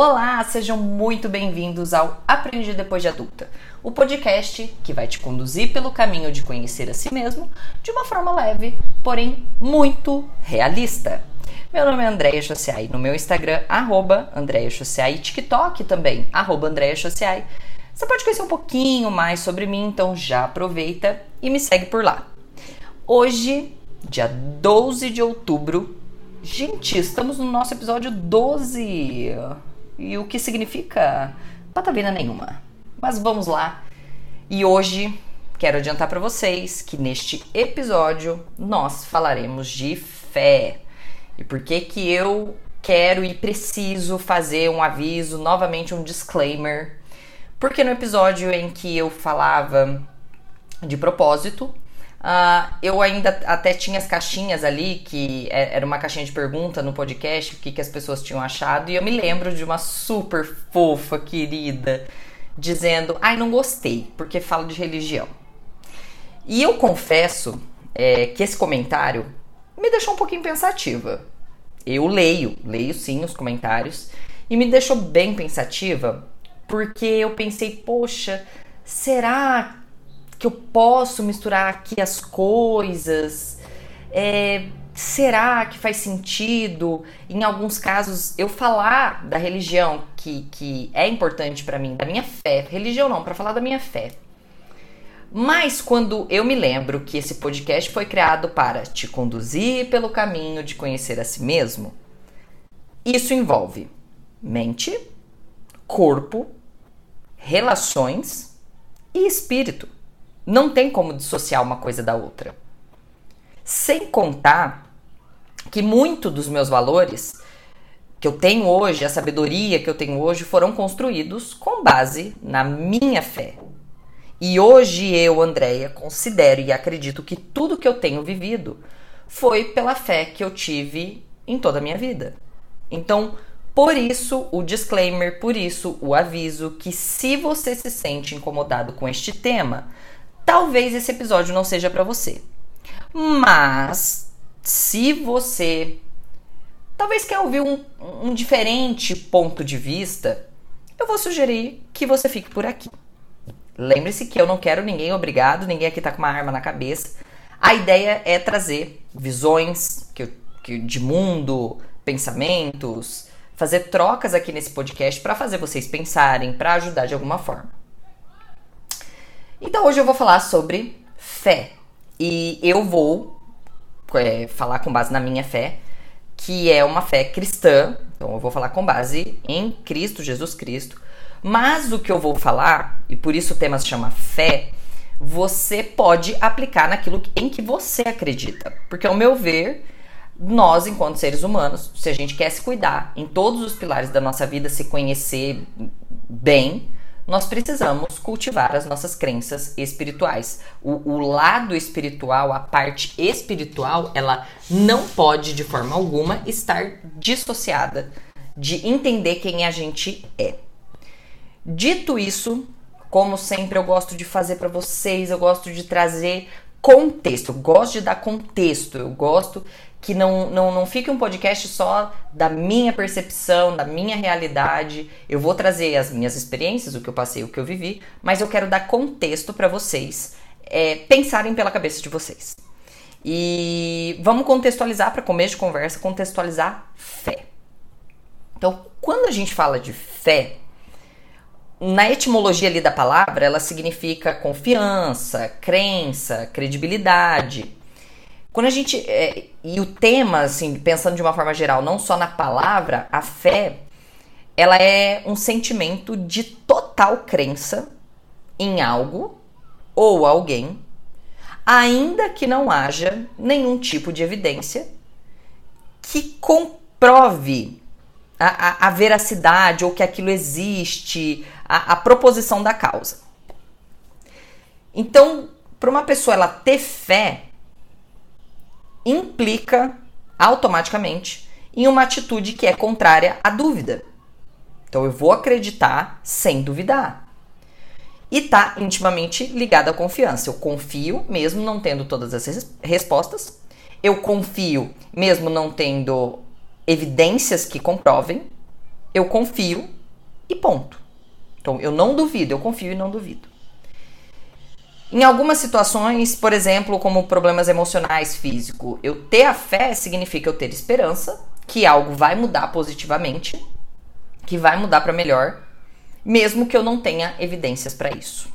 Olá, sejam muito bem-vindos ao Aprendi Depois de Adulta, o podcast que vai te conduzir pelo caminho de conhecer a si mesmo de uma forma leve, porém muito realista. Meu nome é Andréia Chociai, no meu Instagram, arroba Andréia Chociai, e TikTok também, arroba Andréia Chociai. Você pode conhecer um pouquinho mais sobre mim, então já aproveita e me segue por lá. Hoje, dia 12 de outubro, gente, estamos no nosso episódio 12 e o que significa patavina nenhuma. Mas vamos lá. E hoje quero adiantar para vocês que neste episódio nós falaremos de fé. E por que que eu quero e preciso fazer um aviso, novamente um disclaimer. Porque no episódio em que eu falava de propósito, Uh, eu ainda até tinha as caixinhas ali, que é, era uma caixinha de pergunta no podcast, o que, que as pessoas tinham achado, e eu me lembro de uma super fofa, querida, dizendo: Ai, não gostei, porque fala de religião. E eu confesso é, que esse comentário me deixou um pouquinho pensativa. Eu leio, leio sim os comentários, e me deixou bem pensativa, porque eu pensei: Poxa, será que eu posso misturar aqui as coisas? É, será que faz sentido, em alguns casos, eu falar da religião que, que é importante para mim, da minha fé? Religião não, para falar da minha fé. Mas quando eu me lembro que esse podcast foi criado para te conduzir pelo caminho de conhecer a si mesmo, isso envolve mente, corpo, relações e espírito. Não tem como dissociar uma coisa da outra. Sem contar que muito dos meus valores que eu tenho hoje, a sabedoria que eu tenho hoje, foram construídos com base na minha fé. E hoje eu, Andréia, considero e acredito que tudo que eu tenho vivido foi pela fé que eu tive em toda a minha vida. Então, por isso o disclaimer, por isso o aviso que se você se sente incomodado com este tema, talvez esse episódio não seja para você. Mas se você talvez quer ouvir um, um diferente ponto de vista, eu vou sugerir que você fique por aqui. Lembre-se que eu não quero ninguém obrigado, ninguém aqui tá com uma arma na cabeça. A ideia é trazer visões que, que, de mundo, pensamentos, fazer trocas aqui nesse podcast para fazer vocês pensarem, para ajudar de alguma forma. Então hoje eu vou falar sobre fé. E eu vou é, falar com base na minha fé, que é uma fé cristã. Então eu vou falar com base em Cristo, Jesus Cristo. Mas o que eu vou falar, e por isso o tema se chama fé, você pode aplicar naquilo em que você acredita. Porque, ao meu ver, nós, enquanto seres humanos, se a gente quer se cuidar em todos os pilares da nossa vida, se conhecer bem, nós precisamos cultivar as nossas crenças espirituais. O, o, lado espiritual, a parte espiritual, ela não pode de forma alguma estar dissociada de entender quem a gente é. Dito isso, como sempre eu gosto de fazer para vocês, eu gosto de trazer contexto, eu gosto de dar contexto, eu gosto que não, não, não fique um podcast só da minha percepção, da minha realidade. Eu vou trazer as minhas experiências, o que eu passei, o que eu vivi, mas eu quero dar contexto para vocês é, pensarem pela cabeça de vocês. E vamos contextualizar para começo de conversa, contextualizar fé. Então, quando a gente fala de fé, na etimologia ali da palavra, ela significa confiança, crença, credibilidade. Quando a gente. É, e o tema, assim, pensando de uma forma geral, não só na palavra, a fé, ela é um sentimento de total crença em algo ou alguém, ainda que não haja nenhum tipo de evidência que comprove a, a, a veracidade ou que aquilo existe, a, a proposição da causa. Então, para uma pessoa ela ter fé, implica automaticamente em uma atitude que é contrária à dúvida. Então eu vou acreditar sem duvidar. E está intimamente ligado à confiança. Eu confio, mesmo não tendo todas as respostas. Eu confio, mesmo não tendo evidências que comprovem. eu confio e ponto. Então eu não duvido, eu confio e não duvido. Em algumas situações, por exemplo, como problemas emocionais, físico, eu ter a fé significa eu ter esperança que algo vai mudar positivamente, que vai mudar para melhor, mesmo que eu não tenha evidências para isso.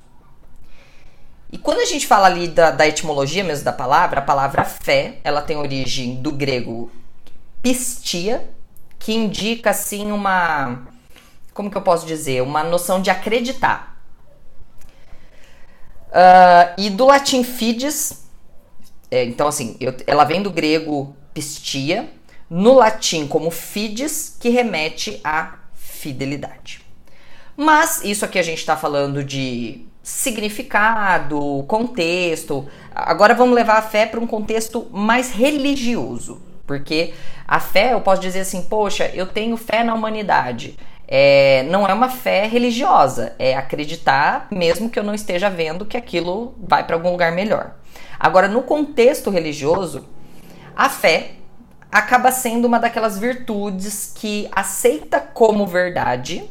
E quando a gente fala ali da, da, etimologia mesmo da palavra, a palavra fé, ela tem origem do grego pistia, que indica assim uma, como que eu posso dizer, uma noção de acreditar. Uh, e do latim fides, é, então assim, eu, ela vem do grego pistia, no latim como fides, que remete à fidelidade. Mas isso aqui a gente está falando de significado, contexto. Agora vamos levar a fé para um contexto mais religioso, porque a fé, eu posso dizer assim, poxa, eu tenho fé na humanidade é, não é uma fé religiosa, é acreditar mesmo que eu não esteja vendo que aquilo vai para algum lugar melhor. Agora, no contexto religioso, a fé acaba sendo uma daquelas virtudes que aceita como verdade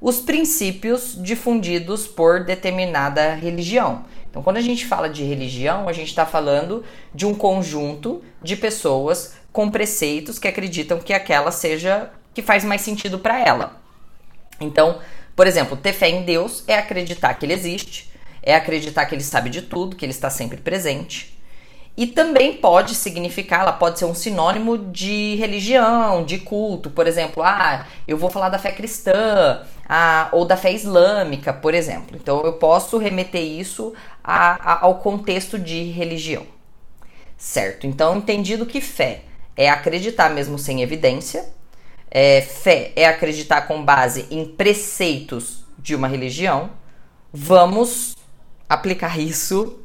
os princípios difundidos por determinada religião. Então, quando a gente fala de religião, a gente está falando de um conjunto de pessoas com preceitos que acreditam que aquela seja que faz mais sentido para ela. Então, por exemplo, ter fé em Deus é acreditar que ele existe, é acreditar que ele sabe de tudo, que ele está sempre presente. E também pode significar, ela pode ser um sinônimo de religião, de culto. Por exemplo, ah, eu vou falar da fé cristã, ah, ou da fé islâmica, por exemplo. Então eu posso remeter isso a, a, ao contexto de religião. Certo? Então, entendido que fé é acreditar mesmo sem evidência, é, fé é acreditar com base em preceitos de uma religião, vamos aplicar isso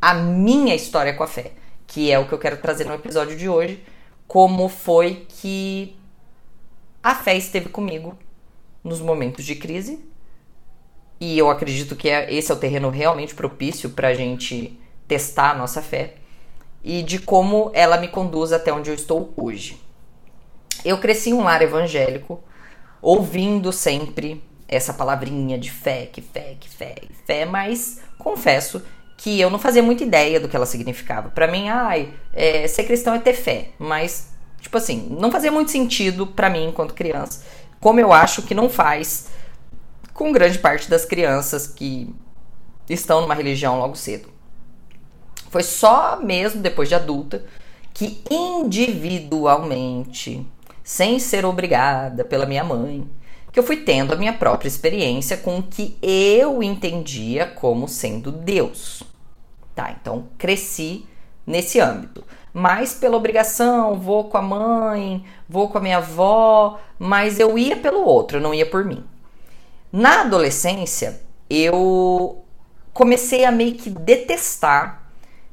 à minha história com a fé, que é o que eu quero trazer no episódio de hoje, como foi que a fé esteve comigo nos momentos de crise. E eu acredito que é, esse é o terreno realmente propício para a gente testar a nossa fé e de como ela me conduz até onde eu estou hoje. Eu cresci em um lar evangélico, ouvindo sempre essa palavrinha de fé, que fé, que fé, que fé, mas confesso que eu não fazia muita ideia do que ela significava. Para mim, ai, é, ser cristão é ter fé, mas, tipo assim, não fazia muito sentido para mim enquanto criança, como eu acho que não faz com grande parte das crianças que estão numa religião logo cedo. Foi só mesmo depois de adulta que individualmente sem ser obrigada pela minha mãe, que eu fui tendo a minha própria experiência com o que eu entendia como sendo Deus. Tá, então cresci nesse âmbito. Mas pela obrigação, vou com a mãe, vou com a minha avó, mas eu ia pelo outro, eu não ia por mim. Na adolescência, eu comecei a meio que detestar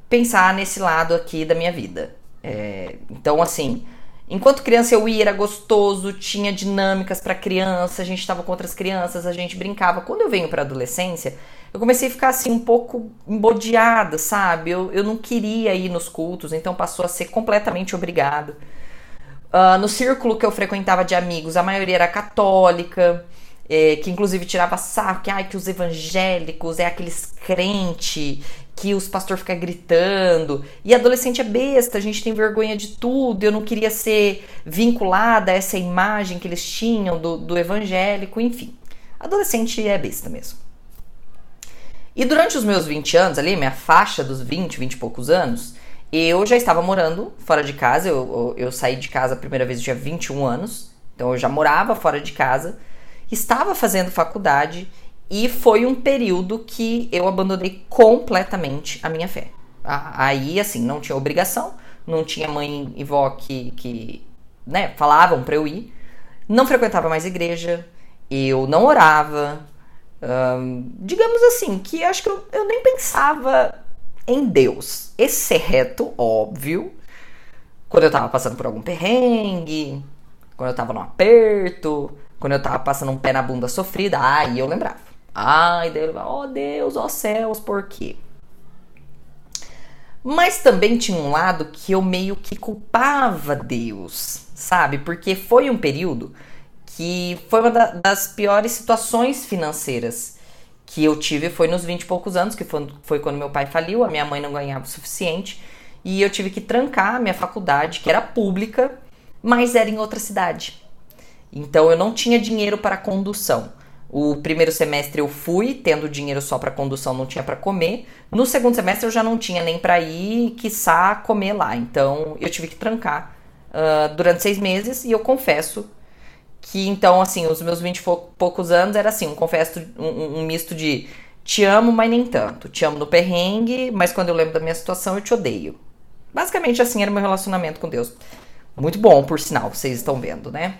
pensar nesse lado aqui da minha vida. É, então, assim, Enquanto criança eu ia, era gostoso, tinha dinâmicas para criança, a gente estava com outras crianças, a gente brincava. Quando eu venho para adolescência, eu comecei a ficar assim um pouco embodeada, sabe? Eu, eu não queria ir nos cultos, então passou a ser completamente obrigado. Uh, no círculo que eu frequentava de amigos, a maioria era católica, é, que inclusive tirava sarro, que, ai, que os evangélicos é aqueles crente que os pastores ficam gritando. E adolescente é besta, a gente tem vergonha de tudo. Eu não queria ser vinculada a essa imagem que eles tinham do, do evangélico, enfim. Adolescente é besta mesmo. E durante os meus 20 anos, ali, minha faixa dos 20, 20 e poucos anos, eu já estava morando fora de casa. Eu, eu, eu saí de casa a primeira vez, eu tinha 21 anos. Então eu já morava fora de casa. Estava fazendo faculdade e foi um período que eu abandonei completamente a minha fé. Aí, assim, não tinha obrigação, não tinha mãe e vó que, que né, falavam para eu ir. Não frequentava mais igreja, eu não orava. digamos assim, que acho que eu, eu nem pensava em Deus, exceto, óbvio, quando eu tava passando por algum perrengue, quando eu tava no aperto, quando eu tava passando um pé na bunda sofrida, aí eu lembrava. Ai, daí ele vai, ó oh Deus, ó oh céus, por quê? Mas também tinha um lado que eu meio que culpava Deus, sabe? Porque foi um período que foi uma da, das piores situações financeiras que eu tive foi nos 20 e poucos anos, que foi, foi quando meu pai faliu, a minha mãe não ganhava o suficiente, e eu tive que trancar a minha faculdade, que era pública, mas era em outra cidade. Então eu não tinha dinheiro para condução. O primeiro semestre eu fui, tendo dinheiro só para condução, não tinha para comer. No segundo semestre eu já não tinha nem para ir, quiçá comer lá. Então eu tive que trancar uh, durante seis meses e eu confesso que então, assim, os meus 20 e poucos anos era assim, um confesso, um, um misto de te amo, mas nem tanto. Te amo no perrengue, mas quando eu lembro da minha situação, eu te odeio. Basicamente assim era meu relacionamento com Deus. Muito bom, por sinal, vocês estão vendo, né?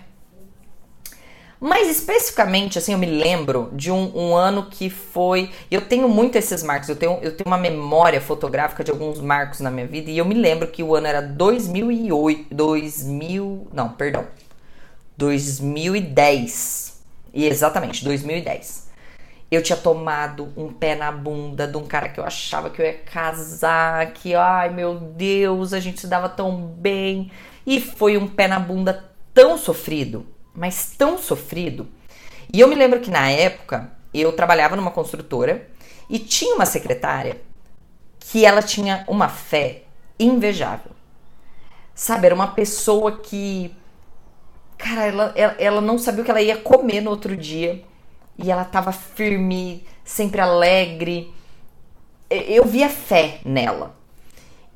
Mas especificamente, assim, eu me lembro de um, um, ano que foi. Eu tenho muito esses marcos, eu tenho, eu tenho uma memória fotográfica de alguns marcos na minha vida, e eu me lembro que o ano era 2008. 2000. Não, perdão. 2010. E exatamente, 2010. Eu tinha tomado um pé na bunda de um cara que eu achava que eu ia casar, que, ai meu Deus, a gente se dava tão bem. E foi um pé na bunda tão sofrido mas tão sofrido. E eu me lembro que na época eu trabalhava numa construtora e tinha uma secretária que ela tinha uma fé invejável. Sabe, era uma pessoa que. Cara, ela, ela, ela não sabia o que ela ia comer no outro dia. E ela tava firme, sempre alegre. Eu via fé nela.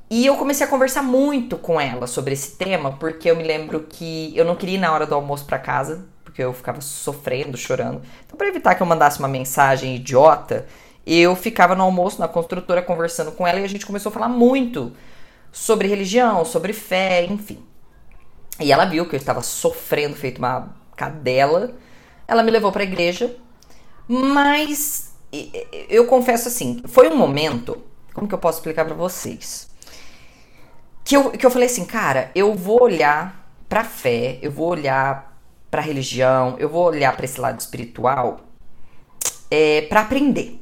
E eu comecei a conversar muito com ela sobre esse tema, porque eu me lembro que eu não queria ir na hora do almoço para casa, porque eu ficava sofrendo, chorando. Então, para evitar que eu mandasse uma mensagem idiota, eu ficava no almoço na construtora conversando com ela e a gente começou a falar muito sobre religião, sobre fé, enfim. E ela viu que eu estava sofrendo, feito uma cadela. Ela me levou para a igreja, mas eu confesso assim, foi um momento, como que eu posso explicar para vocês? Que eu, que eu falei assim, cara, eu vou olhar pra fé, eu vou olhar pra religião, eu vou olhar para esse lado espiritual é, para aprender.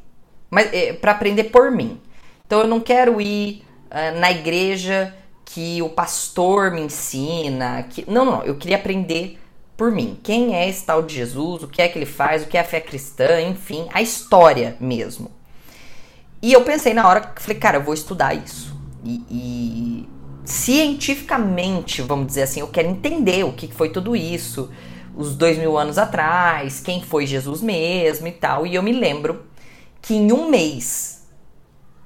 Mas é, para aprender por mim. Então eu não quero ir uh, na igreja que o pastor me ensina. Que... Não, não, eu queria aprender por mim. Quem é esse tal de Jesus? O que é que ele faz? O que é a fé cristã? Enfim, a história mesmo. E eu pensei na hora, falei, cara, eu vou estudar isso. E, e cientificamente, vamos dizer assim, eu quero entender o que foi tudo isso, os dois mil anos atrás, quem foi Jesus mesmo e tal. E eu me lembro que em um mês,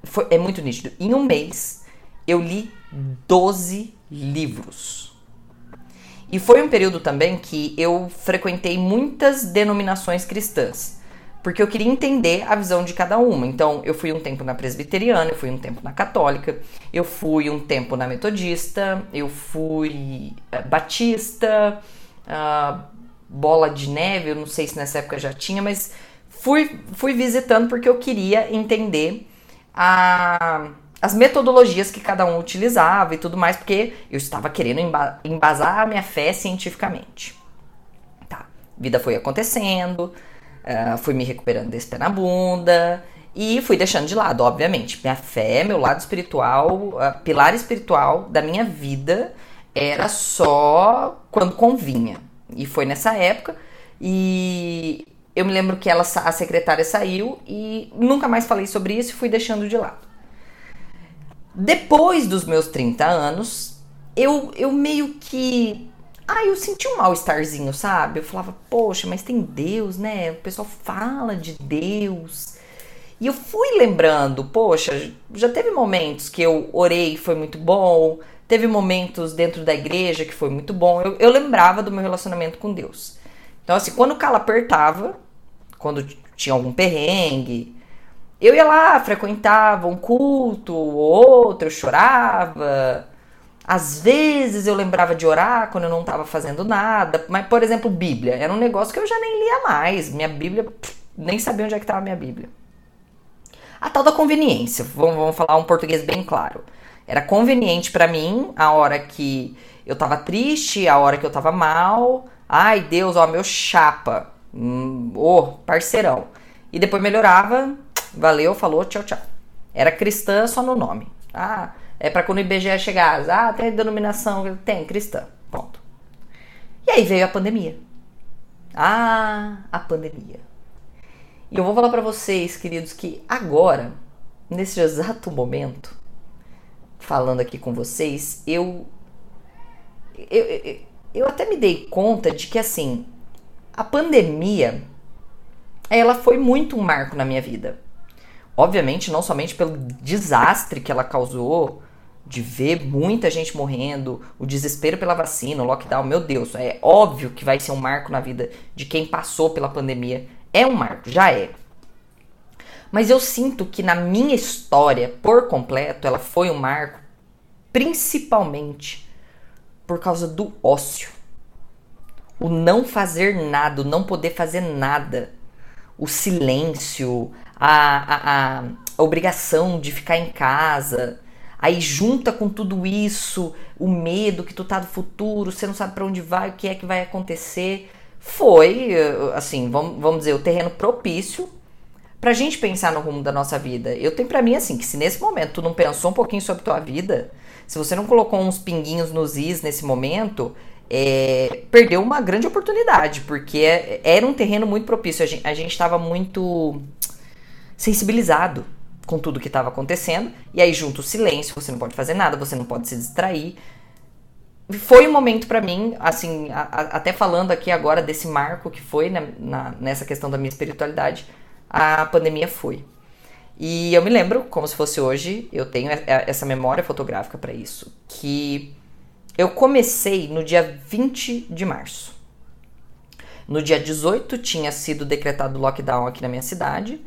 foi, é muito nítido, em um mês eu li 12 livros. E foi um período também que eu frequentei muitas denominações cristãs porque eu queria entender a visão de cada uma. Então, eu fui um tempo na presbiteriana, eu fui um tempo na católica, eu fui um tempo na metodista, eu fui uh, batista, uh, bola de neve, eu não sei se nessa época já tinha, mas fui, fui visitando porque eu queria entender a, as metodologias que cada um utilizava e tudo mais, porque eu estava querendo embasar a minha fé cientificamente. Tá, vida foi acontecendo, Uh, fui me recuperando desse pé na bunda e fui deixando de lado, obviamente. Minha fé, meu lado espiritual, uh, pilar espiritual da minha vida era só quando convinha. E foi nessa época. E eu me lembro que ela, a secretária saiu e nunca mais falei sobre isso e fui deixando de lado. Depois dos meus 30 anos, eu, eu meio que ah, eu senti um mal-estarzinho, sabe? Eu falava, poxa, mas tem Deus, né? O pessoal fala de Deus. E eu fui lembrando, poxa, já teve momentos que eu orei foi muito bom, teve momentos dentro da igreja que foi muito bom. Eu, eu lembrava do meu relacionamento com Deus. Então, assim, quando o calo apertava, quando tinha algum perrengue, eu ia lá, frequentava um culto, outro, eu chorava, às vezes eu lembrava de orar quando eu não estava fazendo nada, mas, por exemplo, Bíblia. Era um negócio que eu já nem lia mais. Minha Bíblia, nem sabia onde é que estava a minha Bíblia. A tal da conveniência, vamos, vamos falar um português bem claro. Era conveniente para mim a hora que eu tava triste, a hora que eu tava mal. Ai, Deus, ó, meu chapa. Hum, oh, parceirão. E depois melhorava, valeu, falou, tchau, tchau. Era cristã só no nome. Ah, é para quando o IBGE chegar, ah, tem denominação, tem, cristã, ponto. E aí veio a pandemia. Ah, a pandemia. E eu vou falar para vocês, queridos, que agora, nesse exato momento, falando aqui com vocês, eu, eu, eu, eu até me dei conta de que assim, a pandemia ela foi muito um marco na minha vida. Obviamente, não somente pelo desastre que ela causou, de ver muita gente morrendo, o desespero pela vacina, o lockdown, meu Deus, é óbvio que vai ser um marco na vida de quem passou pela pandemia. É um marco, já é. Mas eu sinto que na minha história, por completo, ela foi um marco principalmente por causa do ócio. O não fazer nada, o não poder fazer nada. O silêncio, a, a, a obrigação de ficar em casa. Aí junta com tudo isso, o medo que tu tá do futuro, você não sabe para onde vai, o que é que vai acontecer. Foi, assim, vamos, dizer, o terreno propício pra gente pensar no rumo da nossa vida. Eu tenho para mim assim, que se nesse momento tu não pensou um pouquinho sobre tua vida, se você não colocou uns pinguinhos nos is nesse momento, é, perdeu uma grande oportunidade, porque é, era um terreno muito propício. A gente estava muito sensibilizado com tudo que estava acontecendo, e aí junto o silêncio, você não pode fazer nada, você não pode se distrair. Foi um momento para mim, assim, a, a, até falando aqui agora desse marco que foi na, na, nessa questão da minha espiritualidade, a pandemia foi. E eu me lembro, como se fosse hoje, eu tenho essa memória fotográfica para isso, que eu comecei no dia 20 de março. No dia 18 tinha sido decretado lockdown aqui na minha cidade.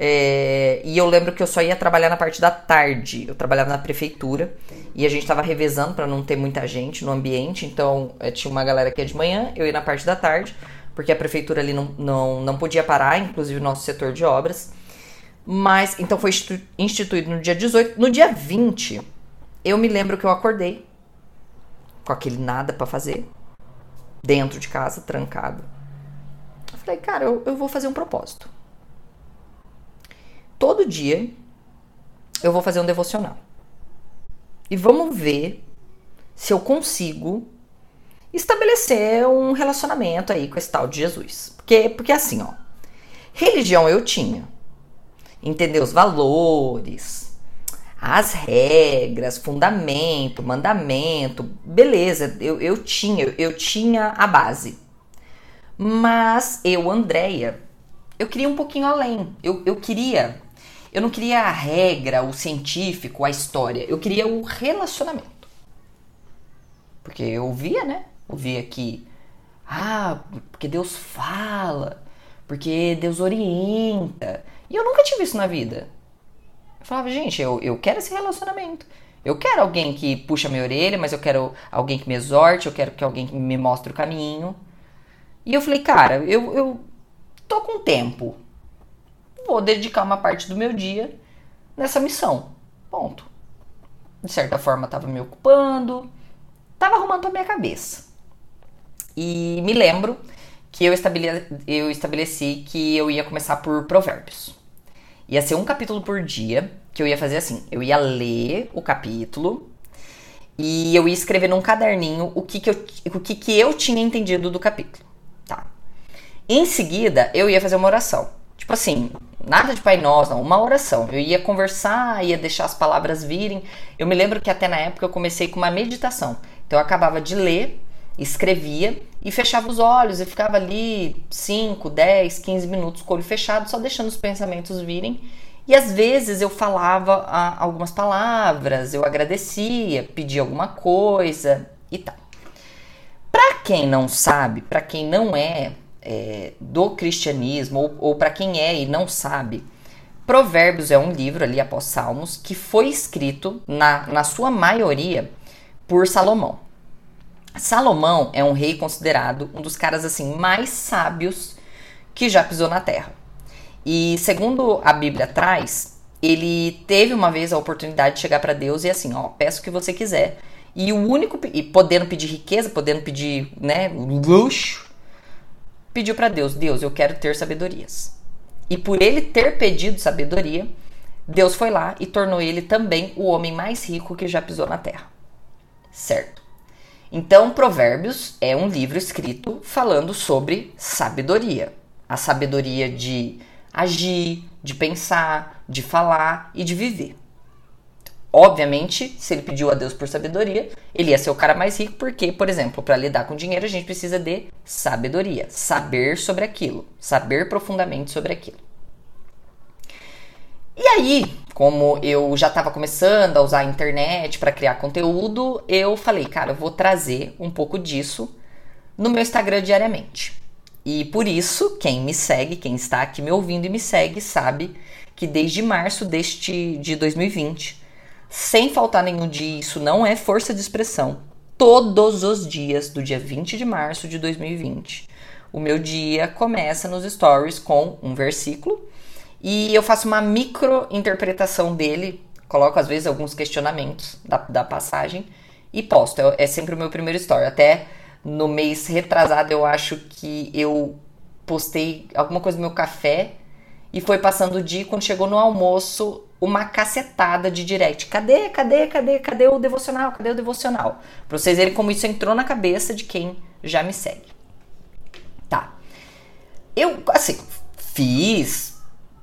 É, e eu lembro que eu só ia trabalhar na parte da tarde. Eu trabalhava na prefeitura e a gente estava revezando para não ter muita gente no ambiente. Então é, tinha uma galera que ia de manhã, eu ia na parte da tarde, porque a prefeitura ali não, não, não podia parar, inclusive o nosso setor de obras. Mas, então foi instituído no dia 18. No dia 20, eu me lembro que eu acordei com aquele nada para fazer, dentro de casa, trancado. Eu falei, cara, eu, eu vou fazer um propósito. Todo dia eu vou fazer um devocional. E vamos ver se eu consigo estabelecer um relacionamento aí com esse tal de Jesus. Porque, porque assim, ó, religião eu tinha entender os valores, as regras, fundamento, mandamento, beleza, eu, eu tinha, eu tinha a base. Mas eu, Andréia, eu queria um pouquinho além. Eu, eu queria, eu não queria a regra, o científico, a história, eu queria o relacionamento. Porque eu via, né? Eu via que, ah, porque Deus fala, porque Deus orienta. E eu nunca tive isso na vida. Eu falava, gente, eu, eu quero esse relacionamento. Eu quero alguém que puxa minha orelha, mas eu quero alguém que me exorte, eu quero que alguém que me mostre o caminho. E eu falei, cara, eu, eu tô com tempo. Vou dedicar uma parte do meu dia nessa missão. Ponto. De certa forma, tava me ocupando, tava arrumando a minha cabeça. E me lembro que eu estabeleci, eu estabeleci que eu ia começar por provérbios. Ia ser um capítulo por dia, que eu ia fazer assim. Eu ia ler o capítulo e eu ia escrever num caderninho o que, que, eu, o que, que eu tinha entendido do capítulo. Tá. Em seguida, eu ia fazer uma oração. Tipo assim, nada de Pai Nosso, não, uma oração. Eu ia conversar, ia deixar as palavras virem. Eu me lembro que até na época eu comecei com uma meditação. Então eu acabava de ler, escrevia e fechava os olhos e ficava ali 5, 10, 15 minutos com o olho fechado, só deixando os pensamentos virem. E às vezes eu falava ah, algumas palavras, eu agradecia, pedia alguma coisa e tal. Para quem não sabe, para quem não é, é, do cristianismo, ou, ou para quem é e não sabe, Provérbios é um livro ali após Salmos que foi escrito, na, na sua maioria, por Salomão. Salomão é um rei considerado um dos caras assim mais sábios que já pisou na terra. E segundo a Bíblia traz, ele teve uma vez a oportunidade de chegar para Deus e assim, ó, peço o que você quiser. E o único e podendo pedir riqueza, podendo pedir, né, luxo, pediu para Deus, Deus, eu quero ter sabedorias. E por ele ter pedido sabedoria, Deus foi lá e tornou ele também o homem mais rico que já pisou na terra. Certo? Então, Provérbios é um livro escrito falando sobre sabedoria. A sabedoria de agir, de pensar, de falar e de viver. Obviamente, se ele pediu a Deus por sabedoria, ele ia ser o cara mais rico, porque, por exemplo, para lidar com dinheiro, a gente precisa de sabedoria, saber sobre aquilo, saber profundamente sobre aquilo. E aí, como eu já estava começando a usar a internet para criar conteúdo, eu falei, cara, eu vou trazer um pouco disso no meu Instagram diariamente. E por isso, quem me segue, quem está aqui me ouvindo e me segue, sabe que desde março deste de 2020, sem faltar nenhum dia, isso não é força de expressão. Todos os dias do dia 20 de março de 2020, o meu dia começa nos stories com um versículo e eu faço uma micro interpretação dele, coloco às vezes alguns questionamentos da, da passagem e posto. É, é sempre o meu primeiro story. Até no mês retrasado eu acho que eu postei alguma coisa no meu café e foi passando o dia quando chegou no almoço uma cacetada de direct. Cadê, cadê, cadê, cadê o devocional? Cadê o devocional? Pra vocês verem como isso entrou na cabeça de quem já me segue. Tá. Eu, assim, fiz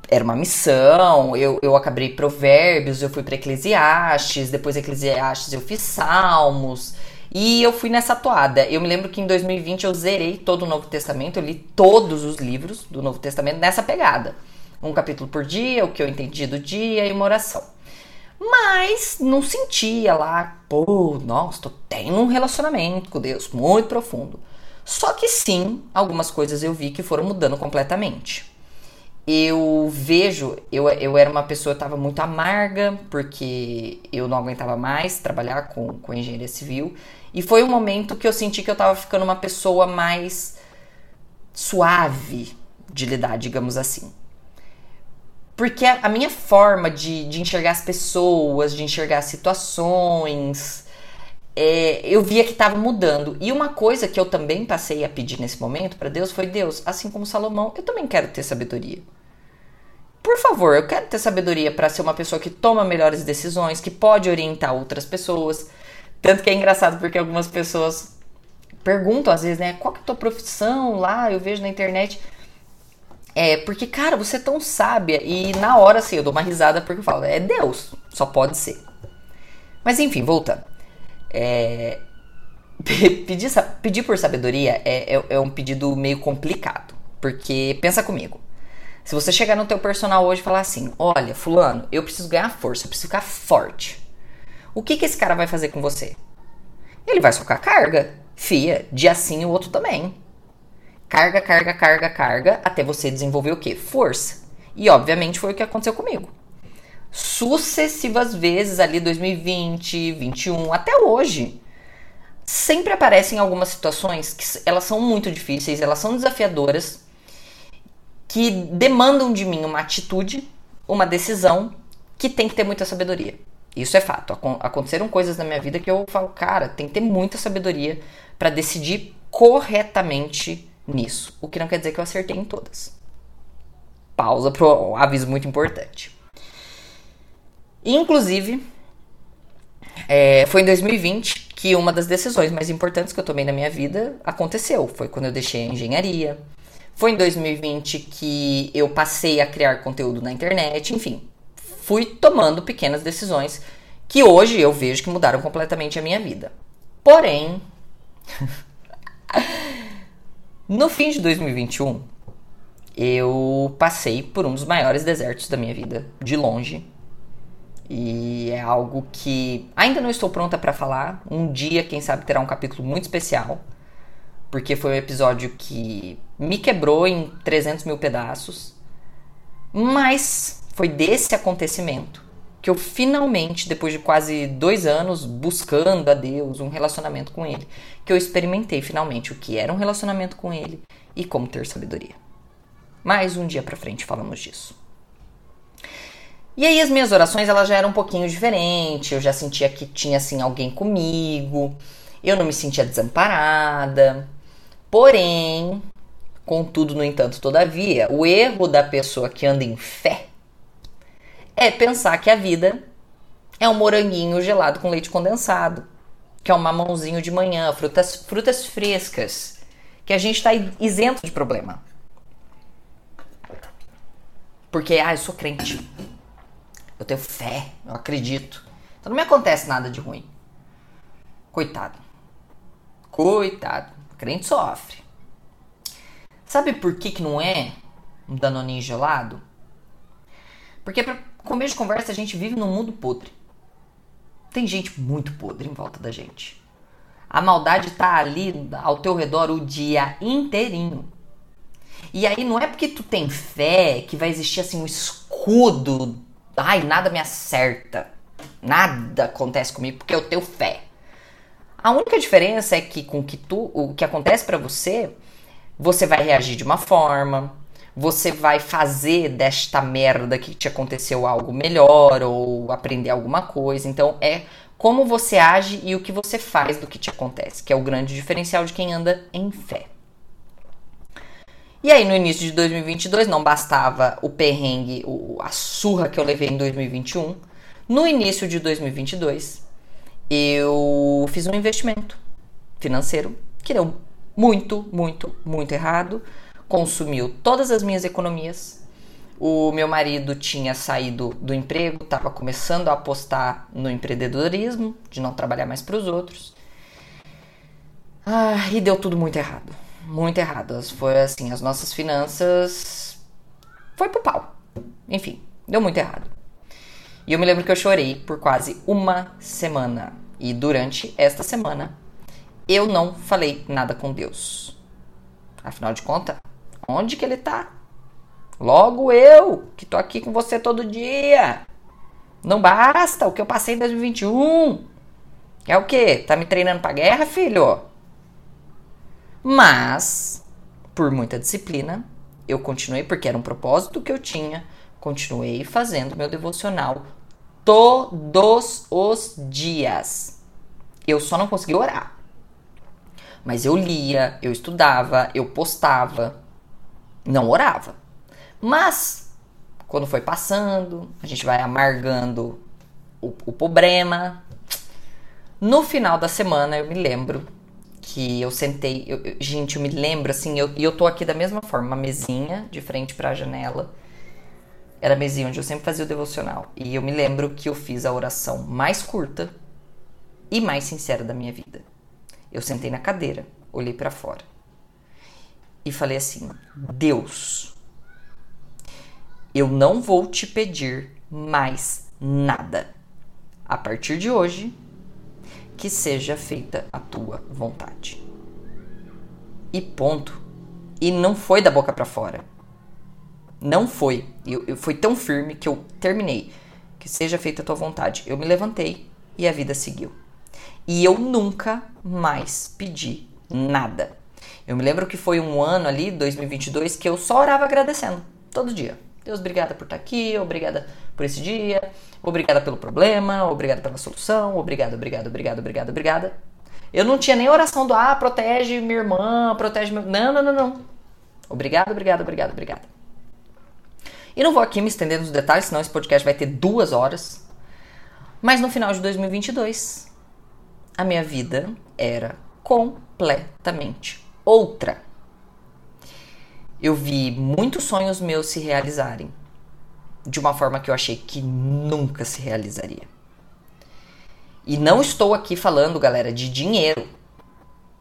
era uma missão, eu, eu acabei provérbios, eu fui para Eclesiastes, depois Eclesiastes eu fiz salmos, e eu fui nessa toada. Eu me lembro que em 2020 eu zerei todo o Novo Testamento, eu li todos os livros do Novo Testamento nessa pegada. Um capítulo por dia, o que eu entendi do dia e uma oração. Mas não sentia lá, pô, nossa, tô tendo um relacionamento com Deus muito profundo. Só que sim, algumas coisas eu vi que foram mudando completamente eu vejo, eu, eu era uma pessoa, eu estava muito amarga, porque eu não aguentava mais trabalhar com, com engenharia civil. E foi um momento que eu senti que eu estava ficando uma pessoa mais suave de lidar, digamos assim. Porque a, a minha forma de, de enxergar as pessoas, de enxergar as situações, é, eu via que estava mudando. E uma coisa que eu também passei a pedir nesse momento para Deus foi: Deus, assim como Salomão, eu também quero ter sabedoria. Por favor, eu quero ter sabedoria para ser uma pessoa que toma melhores decisões, que pode orientar outras pessoas. Tanto que é engraçado porque algumas pessoas perguntam às vezes, né, qual que é a tua profissão lá? Eu vejo na internet. É, porque, cara, você é tão sábia. E na hora, assim, eu dou uma risada porque eu falo, é Deus, só pode ser. Mas enfim, voltando. É, pedir, pedir por sabedoria é, é, é um pedido meio complicado. Porque, pensa comigo. Se você chegar no teu personal hoje e falar assim, olha, fulano, eu preciso ganhar força, eu preciso ficar forte. O que, que esse cara vai fazer com você? Ele vai socar carga. Fia, dia sim o outro também. Carga, carga, carga, carga, até você desenvolver o quê? Força. E obviamente foi o que aconteceu comigo. Sucessivas vezes ali 2020, 21, até hoje. Sempre aparecem algumas situações que elas são muito difíceis, elas são desafiadoras, que demandam de mim uma atitude, uma decisão que tem que ter muita sabedoria. Isso é fato. Aconteceram coisas na minha vida que eu falo, cara, tem que ter muita sabedoria para decidir corretamente nisso. O que não quer dizer que eu acertei em todas. Pausa um aviso muito importante. Inclusive, é, foi em 2020 que uma das decisões mais importantes que eu tomei na minha vida aconteceu. Foi quando eu deixei a engenharia, foi em 2020 que eu passei a criar conteúdo na internet, enfim, fui tomando pequenas decisões que hoje eu vejo que mudaram completamente a minha vida. Porém, no fim de 2021, eu passei por um dos maiores desertos da minha vida, de longe. E é algo que ainda não estou pronta para falar. Um dia, quem sabe, terá um capítulo muito especial porque foi um episódio que me quebrou em 300 mil pedaços. Mas foi desse acontecimento que eu finalmente, depois de quase dois anos buscando a Deus, um relacionamento com Ele, que eu experimentei finalmente o que era um relacionamento com Ele e como ter sabedoria. Mais um dia pra frente falamos disso. E aí as minhas orações elas já eram um pouquinho diferentes, eu já sentia que tinha assim alguém comigo, eu não me sentia desamparada, Porém, contudo, no entanto, todavia, o erro da pessoa que anda em fé é pensar que a vida é um moranguinho gelado com leite condensado. que é um mamãozinho de manhã, frutas, frutas frescas, que a gente está isento de problema. Porque, ah, eu sou crente. Eu tenho fé, eu acredito. Então não me acontece nada de ruim. Coitado. Coitado. Crente sofre. Sabe por que, que não é um danoninho gelado? Porque começo de conversa a gente vive num mundo podre. Tem gente muito podre em volta da gente. A maldade tá ali ao teu redor o dia inteirinho. E aí não é porque tu tem fé que vai existir assim um escudo. Ai, nada me acerta. Nada acontece comigo porque eu tenho fé. A única diferença é que com que tu, o que acontece para você, você vai reagir de uma forma, você vai fazer desta merda que te aconteceu algo melhor ou aprender alguma coisa. Então é como você age e o que você faz do que te acontece, que é o grande diferencial de quem anda em fé. E aí, no início de 2022, não bastava o perrengue, a surra que eu levei em 2021. No início de 2022, eu fiz um investimento financeiro que deu muito, muito, muito errado consumiu todas as minhas economias. O meu marido tinha saído do emprego, estava começando a apostar no empreendedorismo, de não trabalhar mais para os outros. Ah, e deu tudo muito errado. Muito errado. Foi assim, as nossas finanças foi pro pau. Enfim, deu muito errado. E eu me lembro que eu chorei por quase uma semana. E durante esta semana eu não falei nada com Deus. Afinal de contas, Onde que ele tá? Logo eu, que tô aqui com você todo dia. Não basta o que eu passei em 2021. É o quê? Tá me treinando pra guerra, filho? Mas, por muita disciplina, eu continuei, porque era um propósito que eu tinha, continuei fazendo meu devocional todos os dias. Eu só não consegui orar. Mas eu lia, eu estudava, eu postava, não orava. Mas, quando foi passando, a gente vai amargando o, o problema. No final da semana, eu me lembro que eu sentei. Eu, gente, eu me lembro assim, e eu, eu tô aqui da mesma forma, uma mesinha de frente para a janela. Era a mesinha onde eu sempre fazia o devocional. E eu me lembro que eu fiz a oração mais curta e mais sincera da minha vida. Eu sentei na cadeira, olhei para fora e falei assim: Deus, eu não vou te pedir mais nada. A partir de hoje, que seja feita a tua vontade. E ponto. E não foi da boca para fora. Não foi. Eu, eu fui tão firme que eu terminei. Que seja feita a tua vontade. Eu me levantei e a vida seguiu. E eu nunca mais pedi nada. Eu me lembro que foi um ano ali, 2022, que eu só orava agradecendo, todo dia. Deus, obrigada por estar aqui, obrigada por esse dia, obrigada pelo problema, obrigada pela solução, obrigada, obrigada, obrigada, obrigada, obrigada. Eu não tinha nem oração do ah, protege minha irmã, protege meu. Não, não, não, não. Obrigado, obrigado, obrigado, obrigada. E não vou aqui me estender nos detalhes, senão esse podcast vai ter duas horas. Mas no final de 2022, a minha vida era completamente outra. Eu vi muitos sonhos meus se realizarem de uma forma que eu achei que nunca se realizaria. E não estou aqui falando, galera, de dinheiro.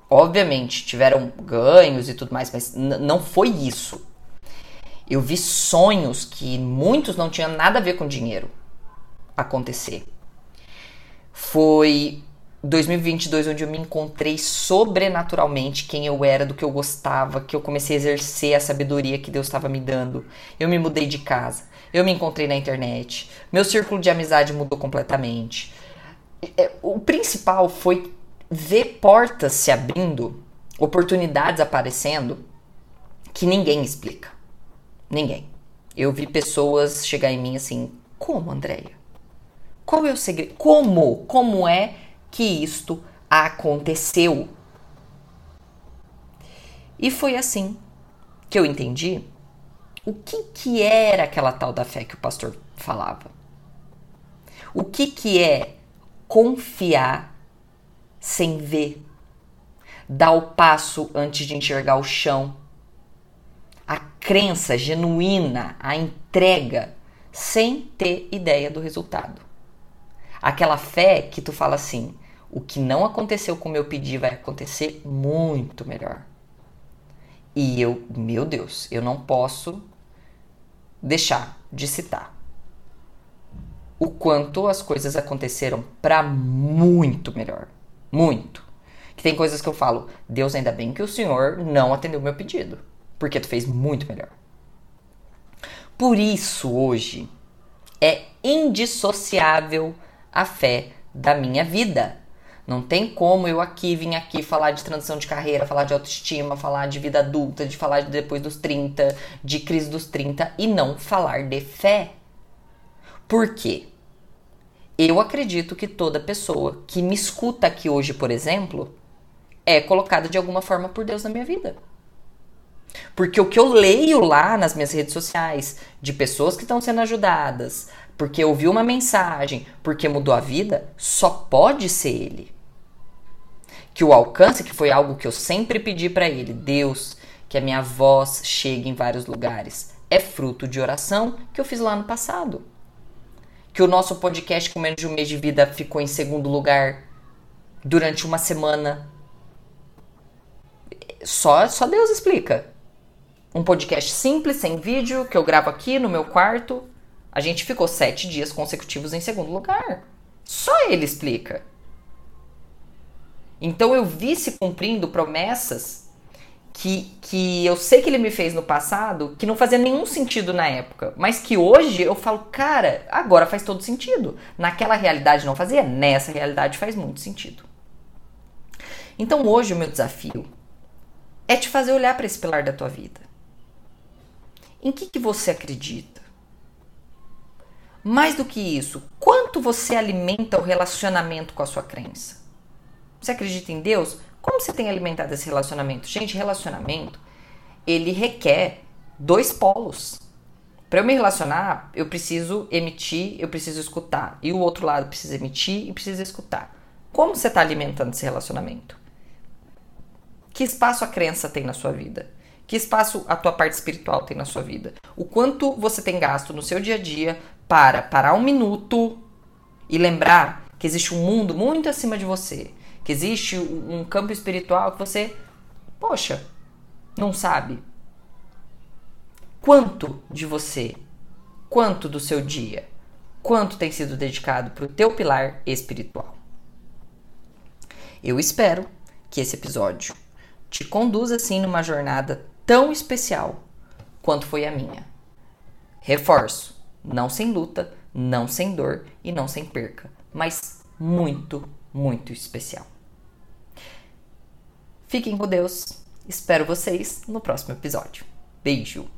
Obviamente, tiveram ganhos e tudo mais, mas não foi isso. Eu vi sonhos que muitos não tinham nada a ver com dinheiro acontecer. Foi 2022 onde eu me encontrei sobrenaturalmente quem eu era, do que eu gostava, que eu comecei a exercer a sabedoria que Deus estava me dando. Eu me mudei de casa, eu me encontrei na internet, meu círculo de amizade mudou completamente. É, o principal foi ver portas se abrindo, oportunidades aparecendo que ninguém explica. Ninguém. Eu vi pessoas chegar em mim assim: como, Andréia? Qual é o segredo? Como? Como é que isto aconteceu. E foi assim que eu entendi o que, que era aquela tal da fé que o pastor falava. O que, que é confiar sem ver. Dar o passo antes de enxergar o chão. A crença genuína, a entrega, sem ter ideia do resultado. Aquela fé que tu fala assim: o que não aconteceu como eu pedi vai acontecer muito melhor. E eu, meu Deus, eu não posso deixar de citar o quanto as coisas aconteceram para muito melhor. Muito. Que tem coisas que eu falo, Deus, ainda bem que o Senhor não atendeu meu pedido, porque tu fez muito melhor. Por isso, hoje, é indissociável a fé da minha vida. Não tem como eu aqui vir aqui falar de transição de carreira, falar de autoestima, falar de vida adulta, de falar de depois dos 30, de crise dos 30 e não falar de fé. Por quê? Eu acredito que toda pessoa que me escuta aqui hoje, por exemplo, é colocada de alguma forma por Deus na minha vida. Porque o que eu leio lá nas minhas redes sociais, de pessoas que estão sendo ajudadas, porque ouviu uma mensagem, porque mudou a vida, só pode ser Ele. Que o alcance, que foi algo que eu sempre pedi para Ele, Deus, que a minha voz chegue em vários lugares, é fruto de oração que eu fiz lá no passado que o nosso podcast com menos de um mês de vida ficou em segundo lugar durante uma semana. Só, só Deus explica. Um podcast simples, sem vídeo, que eu gravo aqui no meu quarto. A gente ficou sete dias consecutivos em segundo lugar. Só ele explica. Então eu vi se cumprindo promessas que, que eu sei que ele me fez no passado, que não fazia nenhum sentido na época, mas que hoje eu falo, cara, agora faz todo sentido. Naquela realidade não fazia, nessa realidade faz muito sentido. Então hoje o meu desafio é te fazer olhar para esse pilar da tua vida. Em que, que você acredita? Mais do que isso, quanto você alimenta o relacionamento com a sua crença? Você acredita em Deus? Como você tem alimentado esse relacionamento? Gente, relacionamento, ele requer dois polos. Para eu me relacionar, eu preciso emitir, eu preciso escutar. E o outro lado precisa emitir e precisa escutar. Como você está alimentando esse relacionamento? Que espaço a crença tem na sua vida? Que espaço a tua parte espiritual tem na sua vida? O quanto você tem gasto no seu dia a dia para parar um minuto e lembrar que existe um mundo muito acima de você, que existe um campo espiritual que você, poxa, não sabe. Quanto de você, quanto do seu dia, quanto tem sido dedicado para o teu pilar espiritual? Eu espero que esse episódio te conduza assim numa jornada tão especial quanto foi a minha. Reforço, não sem luta, não sem dor e não sem perca, mas muito, muito especial. Fiquem com Deus. Espero vocês no próximo episódio. Beijo!